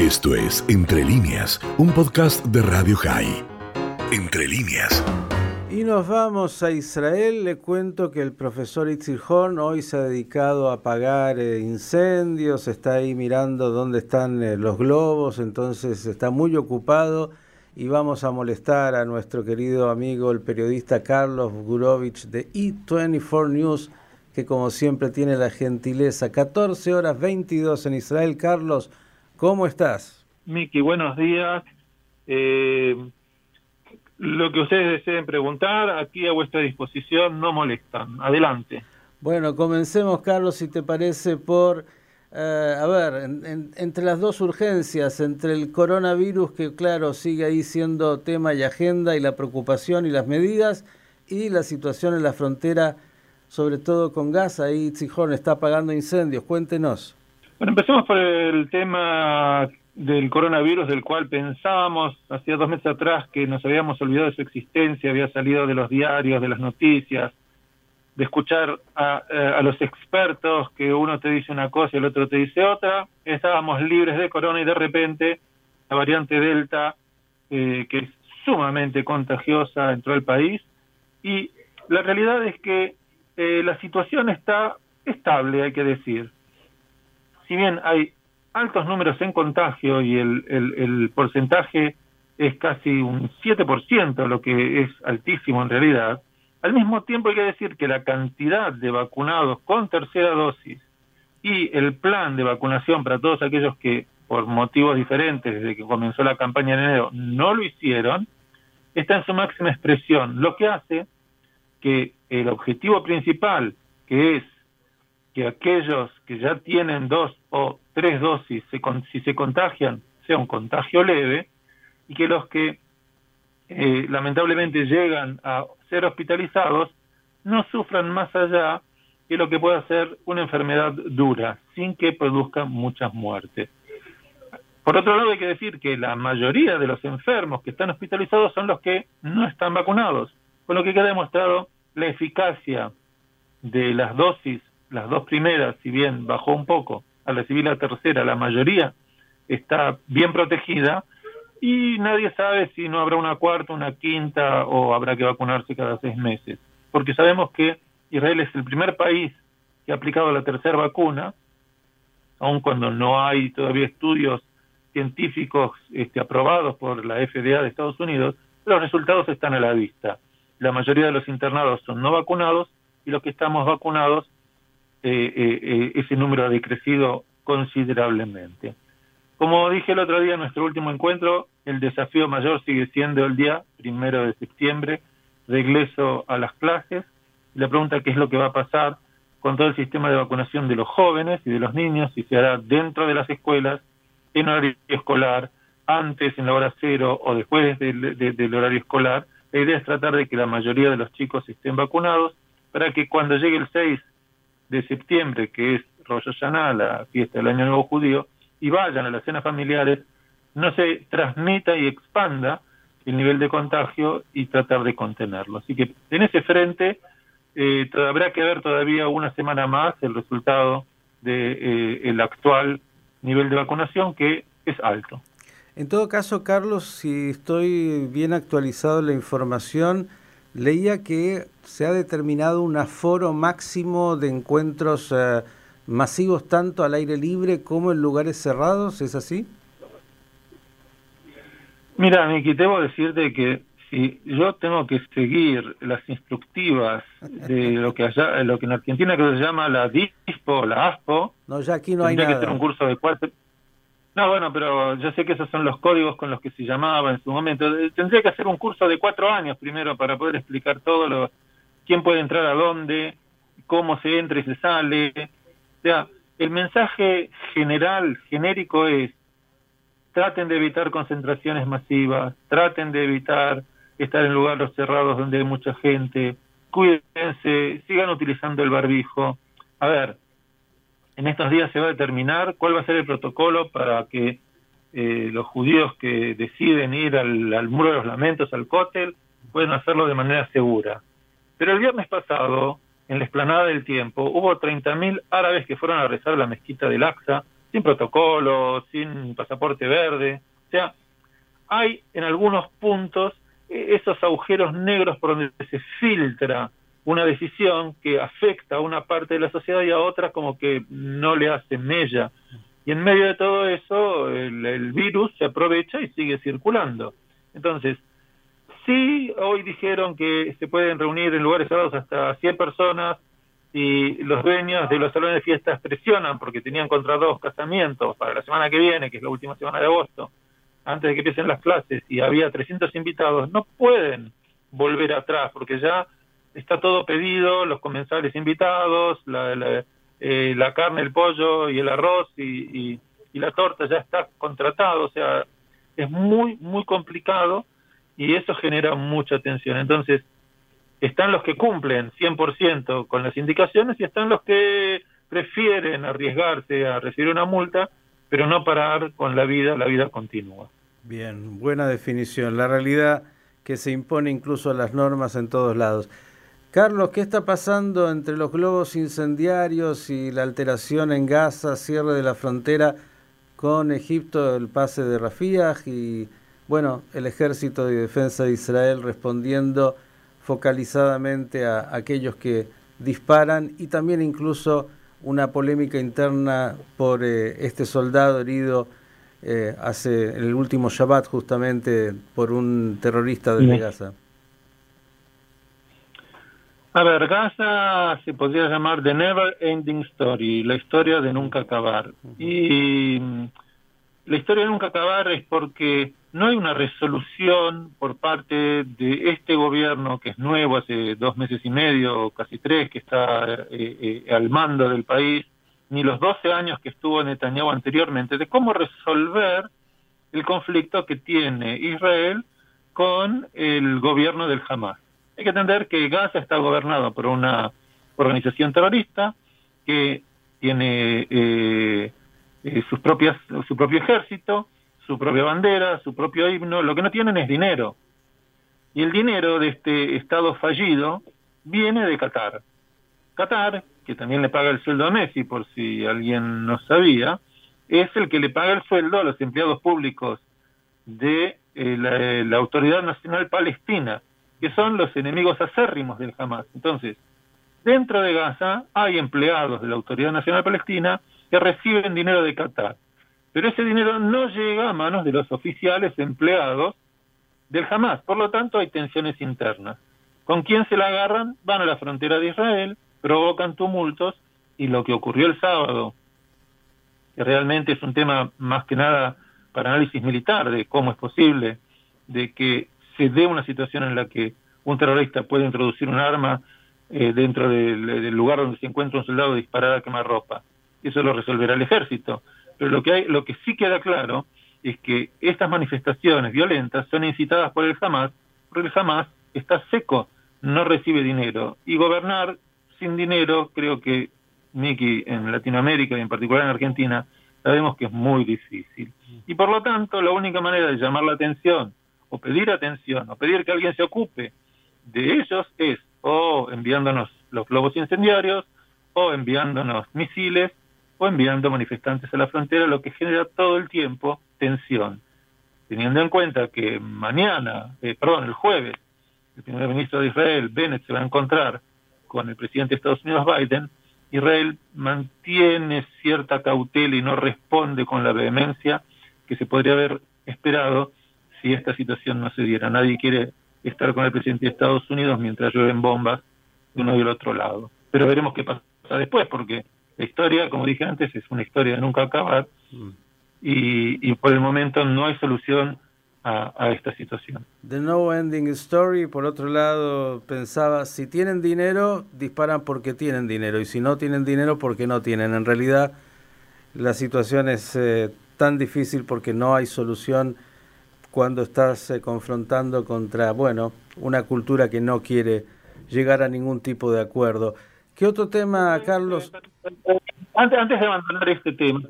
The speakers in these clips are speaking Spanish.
Esto es Entre líneas, un podcast de Radio High. Entre líneas. Y nos vamos a Israel. Le cuento que el profesor Itzir hoy se ha dedicado a apagar eh, incendios, está ahí mirando dónde están eh, los globos, entonces está muy ocupado y vamos a molestar a nuestro querido amigo el periodista Carlos Gurovich de E24 News, que como siempre tiene la gentileza. 14 horas 22 en Israel. Carlos, ¿cómo estás? Miki, buenos días. Eh, lo que ustedes deseen preguntar, aquí a vuestra disposición, no molestan. Adelante. Bueno, comencemos, Carlos, si te parece, por, eh, a ver, entre las dos urgencias, entre el coronavirus, que claro, sigue ahí siendo tema y agenda, y la preocupación y las medidas, y la situación en la frontera, sobre todo con Gaza, ahí Tzijón está apagando incendios. Cuéntenos. Bueno, empecemos por el tema del coronavirus, del cual pensábamos hacía dos meses atrás que nos habíamos olvidado de su existencia, había salido de los diarios, de las noticias, de escuchar a, eh, los expertos que uno te dice una cosa y el otro te dice otra, estábamos libres de corona y de repente la variante Delta, eh, que es sumamente contagiosa, entró al país y la realidad es que eh, la situación está estable, hay que decir. Si bien hay altos números en contagio y el, el, porcentaje es casi un 7%, lo que es altísimo en realidad, al mismo tiempo hay que decir que la cantidad de vacunados con tercera dosis y el plan de vacunación para todos aquellos que por motivos diferentes desde que comenzó la campaña en enero no lo hicieron, está en su máxima expresión, lo que hace que el objetivo principal, que es que aquellos que ya tienen dos o tres dosis, se, si se contagian, sea un contagio leve, y que los que eh, lamentablemente llegan a ser hospitalizados no sufran más allá de lo que pueda ser una enfermedad dura, sin que produzca muchas muertes. Por otro lado, hay que decir que la mayoría de los enfermos que están hospitalizados son los que no están vacunados, con lo que queda demostrado la eficacia de las dosis las dos primeras, si bien bajó un poco, recibir la tercera, la mayoría está bien protegida y nadie sabe si no habrá una cuarta, una quinta o habrá que vacunarse cada seis meses. Porque sabemos que Israel es el primer país que ha aplicado la tercera vacuna, aun cuando no hay todavía estudios científicos este, aprobados por la FDA de Estados Unidos, los resultados están a la vista. La mayoría de los internados son no vacunados y los que estamos vacunados eh, eh, eh, ese número ha decrecido considerablemente. Como dije el otro día en nuestro último encuentro, el desafío mayor sigue siendo el día primero de septiembre, regreso a las clases. La pregunta qué es lo que va a pasar con todo el sistema de vacunación de los jóvenes y de los niños, si se hará dentro de las escuelas, en horario escolar, antes, en la hora cero o después del, del horario escolar. La idea es tratar de que la mayoría de los chicos estén vacunados para que cuando llegue el 6 de septiembre, que es Rosh Hashanah, la fiesta del Año Nuevo Judío, y vayan a las cenas familiares, no se transmita y expanda el nivel de contagio y tratar de contenerlo. Así que en ese frente eh, habrá que ver todavía una semana más el resultado del de, eh, actual nivel de vacunación, que es alto. En todo caso, Carlos, si estoy bien actualizado en la información, leía que se ha determinado un aforo máximo de encuentros eh, masivos tanto al aire libre como en lugares cerrados, ¿es así? Mira, Miki, debo decirte que si yo tengo que seguir las instructivas de lo que allá, lo que en Argentina que se llama la DISPO, la ASPO, no, ya aquí no hay nada. que ser un curso de cuatro, no, bueno, pero yo sé que esos son los códigos con los que se llamaba en su momento. Eh, tendría que hacer un curso de cuatro años primero para poder explicar todo lo, quién puede entrar a dónde, cómo se entra y se sale. O sea, el mensaje general, genérico es, traten de evitar concentraciones masivas, traten de evitar estar en lugares cerrados donde hay mucha gente, cuídense, sigan utilizando el barbijo. A ver, en estos días se va a determinar cuál va a ser el protocolo para que eh, los judíos que deciden ir al, muro de los lamentos, al cótel, puedan hacerlo de manera segura. Pero el viernes pasado, en la explanada del tiempo, hubo 30.000 árabes que fueron a rezar la mezquita del Aqsa sin protocolo, sin pasaporte verde. O sea, hay en algunos puntos eh, esos agujeros negros por donde se filtra una decisión que afecta a una parte de la sociedad y a otra como que no le hace mella. Y en medio de todo eso, el, virus se aprovecha y sigue circulando. Entonces, sí, hoy dijeron que se pueden reunir en lugares cerrados hasta 100 personas y los dueños de los salones de fiestas presionan porque tenían contratados casamientos para la semana que viene, que es la última semana de agosto, antes de que empiecen las clases, y había 300 invitados, no pueden volver atrás porque ya está todo pedido, los comensales invitados, la, eh, la, carne, el pollo y el arroz y, y, la torta ya está contratado, o sea, es muy, muy complicado y eso genera mucha tensión. Entonces, están los que cumplen 100% con las indicaciones y están los que prefieren arriesgarse a recibir una multa, pero no parar con la vida, la vida continúa. Bien, buena definición. La realidad que se impone incluso a las normas en todos lados. Carlos, ¿qué está pasando entre los globos incendiarios y la alteración en Gaza, cierre de la frontera con Egipto, el pase de Rafíah y, bueno, el ejército de defensa de Israel respondiendo focalizadamente a aquellos que disparan y también incluso una polémica interna por eh, este soldado herido eh, hace el último Shabbat justamente por un terrorista de Gaza. A ver, Gaza se podría llamar The Never Ending Story, la historia de nunca acabar. Y la historia de nunca acabar es porque no hay una resolución por parte de este gobierno que es nuevo, hace dos meses y medio, o casi tres, que está eh, eh, al mando del país, ni los 12 años que estuvo Netanyahu anteriormente, de cómo resolver el conflicto que tiene Israel con el gobierno del Hamas. Hay que entender que Gaza está gobernado por una organización terrorista que tiene eh, eh, sus propias, su propio ejército, su propia bandera, su propio himno. Lo que no tienen es dinero. Y el dinero de este Estado fallido viene de Qatar. Qatar, que también le paga el sueldo a Messi, por si alguien no sabía, es el que le paga el sueldo a los empleados públicos de eh, la Autoridad Nacional Palestina que son los enemigos acérrimos del Hamas. Entonces, dentro de Gaza hay empleados de la Autoridad Nacional Palestina que reciben dinero de Qatar, pero ese dinero no llega a manos de los oficiales empleados del Hamas, por lo tanto hay tensiones internas. ¿Con quién se la agarran? Van a la frontera de Israel, provocan tumultos y lo que ocurrió el sábado, que realmente es un tema más que nada para análisis militar de cómo es posible de que se dé una situación en la que un terrorista puede introducir un arma eh, dentro del, lugar donde se encuentra un soldado y disparar a quemar ropa. Eso lo resolverá el ejército. Pero lo que, hay, lo que sí queda claro es que estas manifestaciones violentas son incitadas por el Hamas, porque el Hamas está seco, no recibe dinero. Y gobernar sin dinero, creo que, Miki, en Latinoamérica y en particular en Argentina, sabemos que es muy difícil. Y por lo tanto, la única manera de llamar la atención o pedir atención o pedir que alguien se ocupe de ellos es o enviándonos los globos incendiarios o enviándonos misiles o enviando manifestantes a la frontera, lo que genera todo el tiempo tensión. Teniendo en cuenta que mañana, eh, perdón, el jueves, el primer ministro de Israel, Bennett, se va a encontrar con el presidente de Estados Unidos, Biden, Israel mantiene cierta cautela y no responde con la vehemencia que se podría haber esperado si esta situación no se diera. Nadie quiere estar con el presidente de Estados Unidos mientras llueven bombas de uno y del otro lado. Pero veremos qué pasa después, porque la historia, como dije antes, es una historia de nunca acabar y, por el momento no hay solución a, a, esta situación. The No Ending Story, por otro lado, pensaba, si tienen dinero, disparan porque tienen dinero, y si no tienen dinero, porque no tienen. En realidad, la situación es eh, tan difícil porque no hay solución cuando estás eh, confrontando contra, bueno, una cultura que no quiere llegar a ningún tipo de acuerdo. ¿Qué otro tema, Carlos? Antes, antes de abandonar este tema,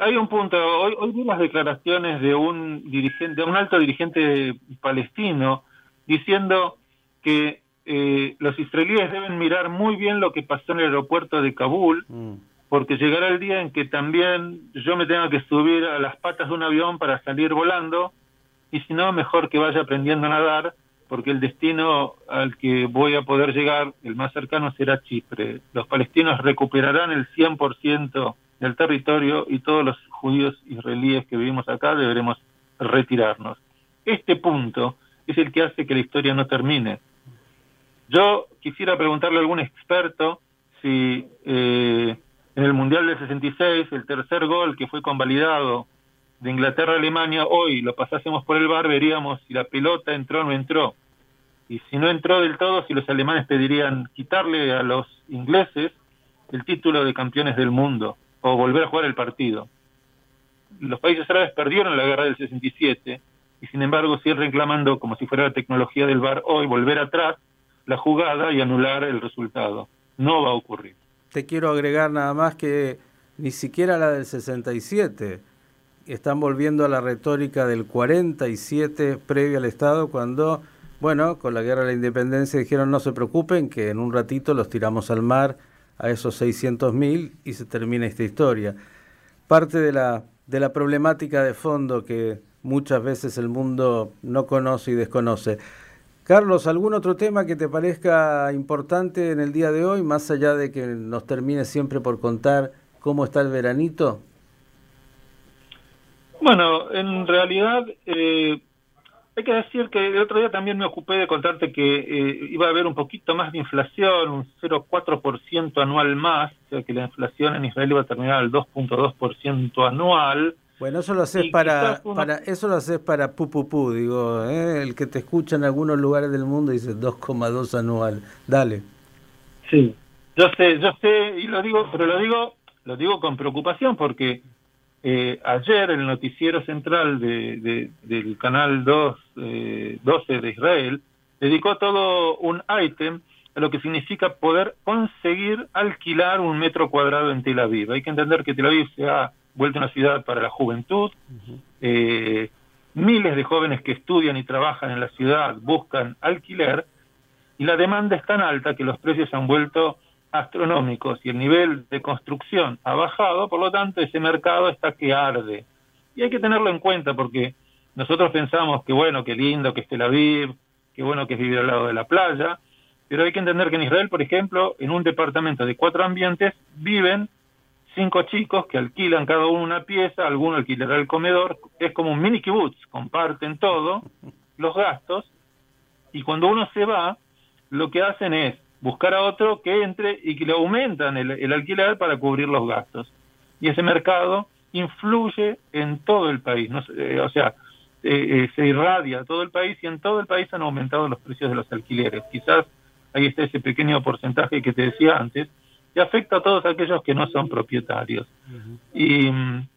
hay, un punto. Hoy, hoy vi las declaraciones de un dirigente, de un alto dirigente palestino, diciendo que eh, los israelíes deben mirar muy bien lo que pasó en el aeropuerto de Kabul, mm. Porque llegará el día en que también yo me tenga que subir a las patas de un avión para salir volando, y si no, mejor que vaya aprendiendo a nadar, porque el destino al que voy a poder llegar, el más cercano, será Chipre. Los palestinos recuperarán el 100% del territorio y todos los judíos israelíes que vivimos acá deberemos retirarnos. Este punto es el que hace que la historia no termine. Yo quisiera preguntarle a algún experto si eh, en el Mundial del 66 el tercer gol que fue convalidado de Inglaterra a Alemania, hoy lo pasásemos por el bar, veríamos si la pelota entró o no entró. Y si no entró del todo, si los alemanes pedirían quitarle a los ingleses el título de campeones del mundo o volver a jugar el partido. Los países árabes perdieron la guerra del 67 y sin embargo siguen reclamando, como si fuera la tecnología del bar hoy, volver atrás la jugada y anular el resultado. No va a ocurrir. Te quiero agregar nada más que ni siquiera la del 67. Están volviendo a la retórica del 47 previo al Estado cuando, bueno, con la guerra de la independencia dijeron no se preocupen que en un ratito los tiramos al mar a esos 600.000 y se termina esta historia. Parte de la, de la problemática de fondo que muchas veces el mundo no conoce y desconoce. Carlos, ¿algún otro tema que te parezca importante en el día de hoy, más allá de que nos termine siempre por contar cómo está el veranito? Bueno, en realidad eh, hay que decir que el otro día también me ocupé de contarte que eh, iba a haber un poquito más de inflación, un 0,4% anual más, o sea que la inflación en Israel iba a terminar al 2,2% anual. Bueno, eso lo haces para, para eso lo haces para pu, pu, digo, ¿eh? el que te escucha en algunos lugares del mundo dice 2,2 anual. Dale. Sí, yo sé, yo sé y lo digo, pero lo digo, lo digo con preocupación porque eh, ayer el noticiero central de, del canal 2, eh, 12 de Israel dedicó todo un ítem a lo que significa poder conseguir alquilar un metro cuadrado en Tel Aviv. Hay que entender que Tel Aviv se ha vuelto una ciudad para la juventud. eh, miles de jóvenes que estudian y trabajan en la ciudad buscan alquiler y la demanda es tan alta que los precios se han vuelto astronómicos y el nivel de construcción ha bajado, por lo tanto ese mercado está que arde. Y hay que tenerlo en cuenta porque nosotros pensamos que bueno, que lindo que esté la Aviv, que bueno que es vivir al lado de la playa, pero hay que entender que en Israel, por ejemplo, en un departamento de cuatro ambientes viven cinco chicos que alquilan cada uno una pieza, alguno alquilará el comedor, es como un mini kibutz, comparten todo, los gastos, y cuando uno se va, lo que hacen es buscar a otro que entre y que le aumentan el, alquiler para cubrir los gastos. Y ese mercado influye en todo el país, no, eh, o sea, eh, eh, se irradia a todo el país y en todo el país han aumentado los precios de los alquileres. Quizás ahí está ese pequeño porcentaje que te decía antes, que afecta a todos aquellos que no son propietarios. Y mm,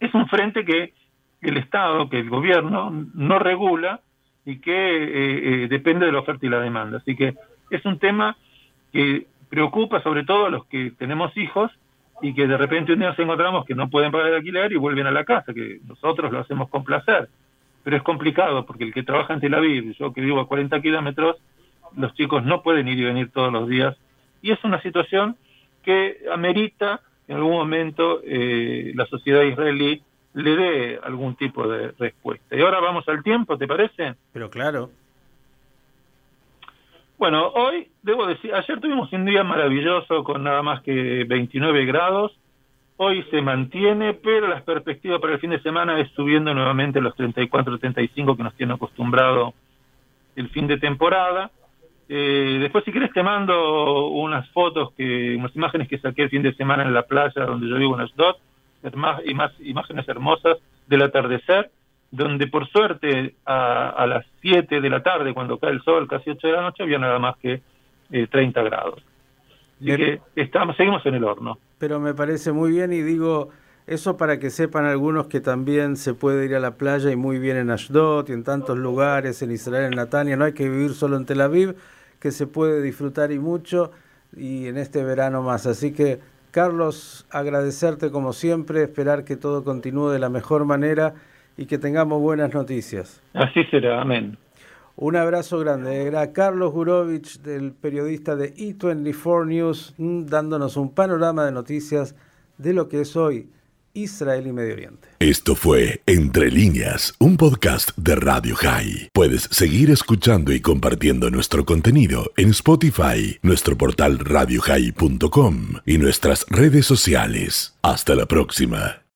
es un frente que el Estado, que el gobierno no regula y que depende de la oferta y la demanda. Así que es un tema que preocupa sobre todo a los que tenemos hijos y que de repente un día nos encontramos que no pueden pagar el alquiler y vuelven a la casa, que nosotros lo hacemos con placer. Pero es complicado porque el que trabaja en Tel Aviv, yo que vivo a 40 kilómetros, los chicos no pueden ir y venir todos los días. Y es una situación que amerita en algún momento eh, la sociedad israelí le dé algún tipo de respuesta. Y ahora vamos al tiempo, ¿te parece? Pero claro. Bueno, hoy, debo decir, ayer tuvimos un día maravilloso con nada más que 29 grados. Hoy se mantiene, pero las perspectivas para el fin de semana es subiendo nuevamente los 34, 35 que nos tiene acostumbrado el fin de temporada. Eh, después, si quieres, te mando unas fotos, que unas imágenes que saqué el fin de semana en la playa donde yo vivo en Ashdod, y más imágenes hermosas del atardecer donde por suerte a, las 7 de la tarde, cuando cae el sol, casi 8 de la noche, había nada más que 30 eh, grados. Así que estamos, seguimos en el horno. Pero me parece muy bien y digo, eso para que sepan algunos que también se puede ir a la playa y muy bien en Ashdod y en tantos lugares, en Israel, en Natania, no hay que vivir solo en Tel Aviv, que se puede disfrutar y mucho y en este verano más. Así que, Carlos, agradecerte como siempre, esperar que todo continúe de la mejor manera y que tengamos buenas noticias. Así será, amén. Un abrazo grande. Era Carlos Gurovich, del periodista de E24 News, mm, dándonos un panorama de noticias de lo que es hoy Israel y Medio Oriente. Esto fue Entre líneas, un podcast de Radio High. Puedes seguir escuchando y compartiendo nuestro contenido en Spotify, nuestro portal radiohigh.com y nuestras redes sociales. Hasta la próxima.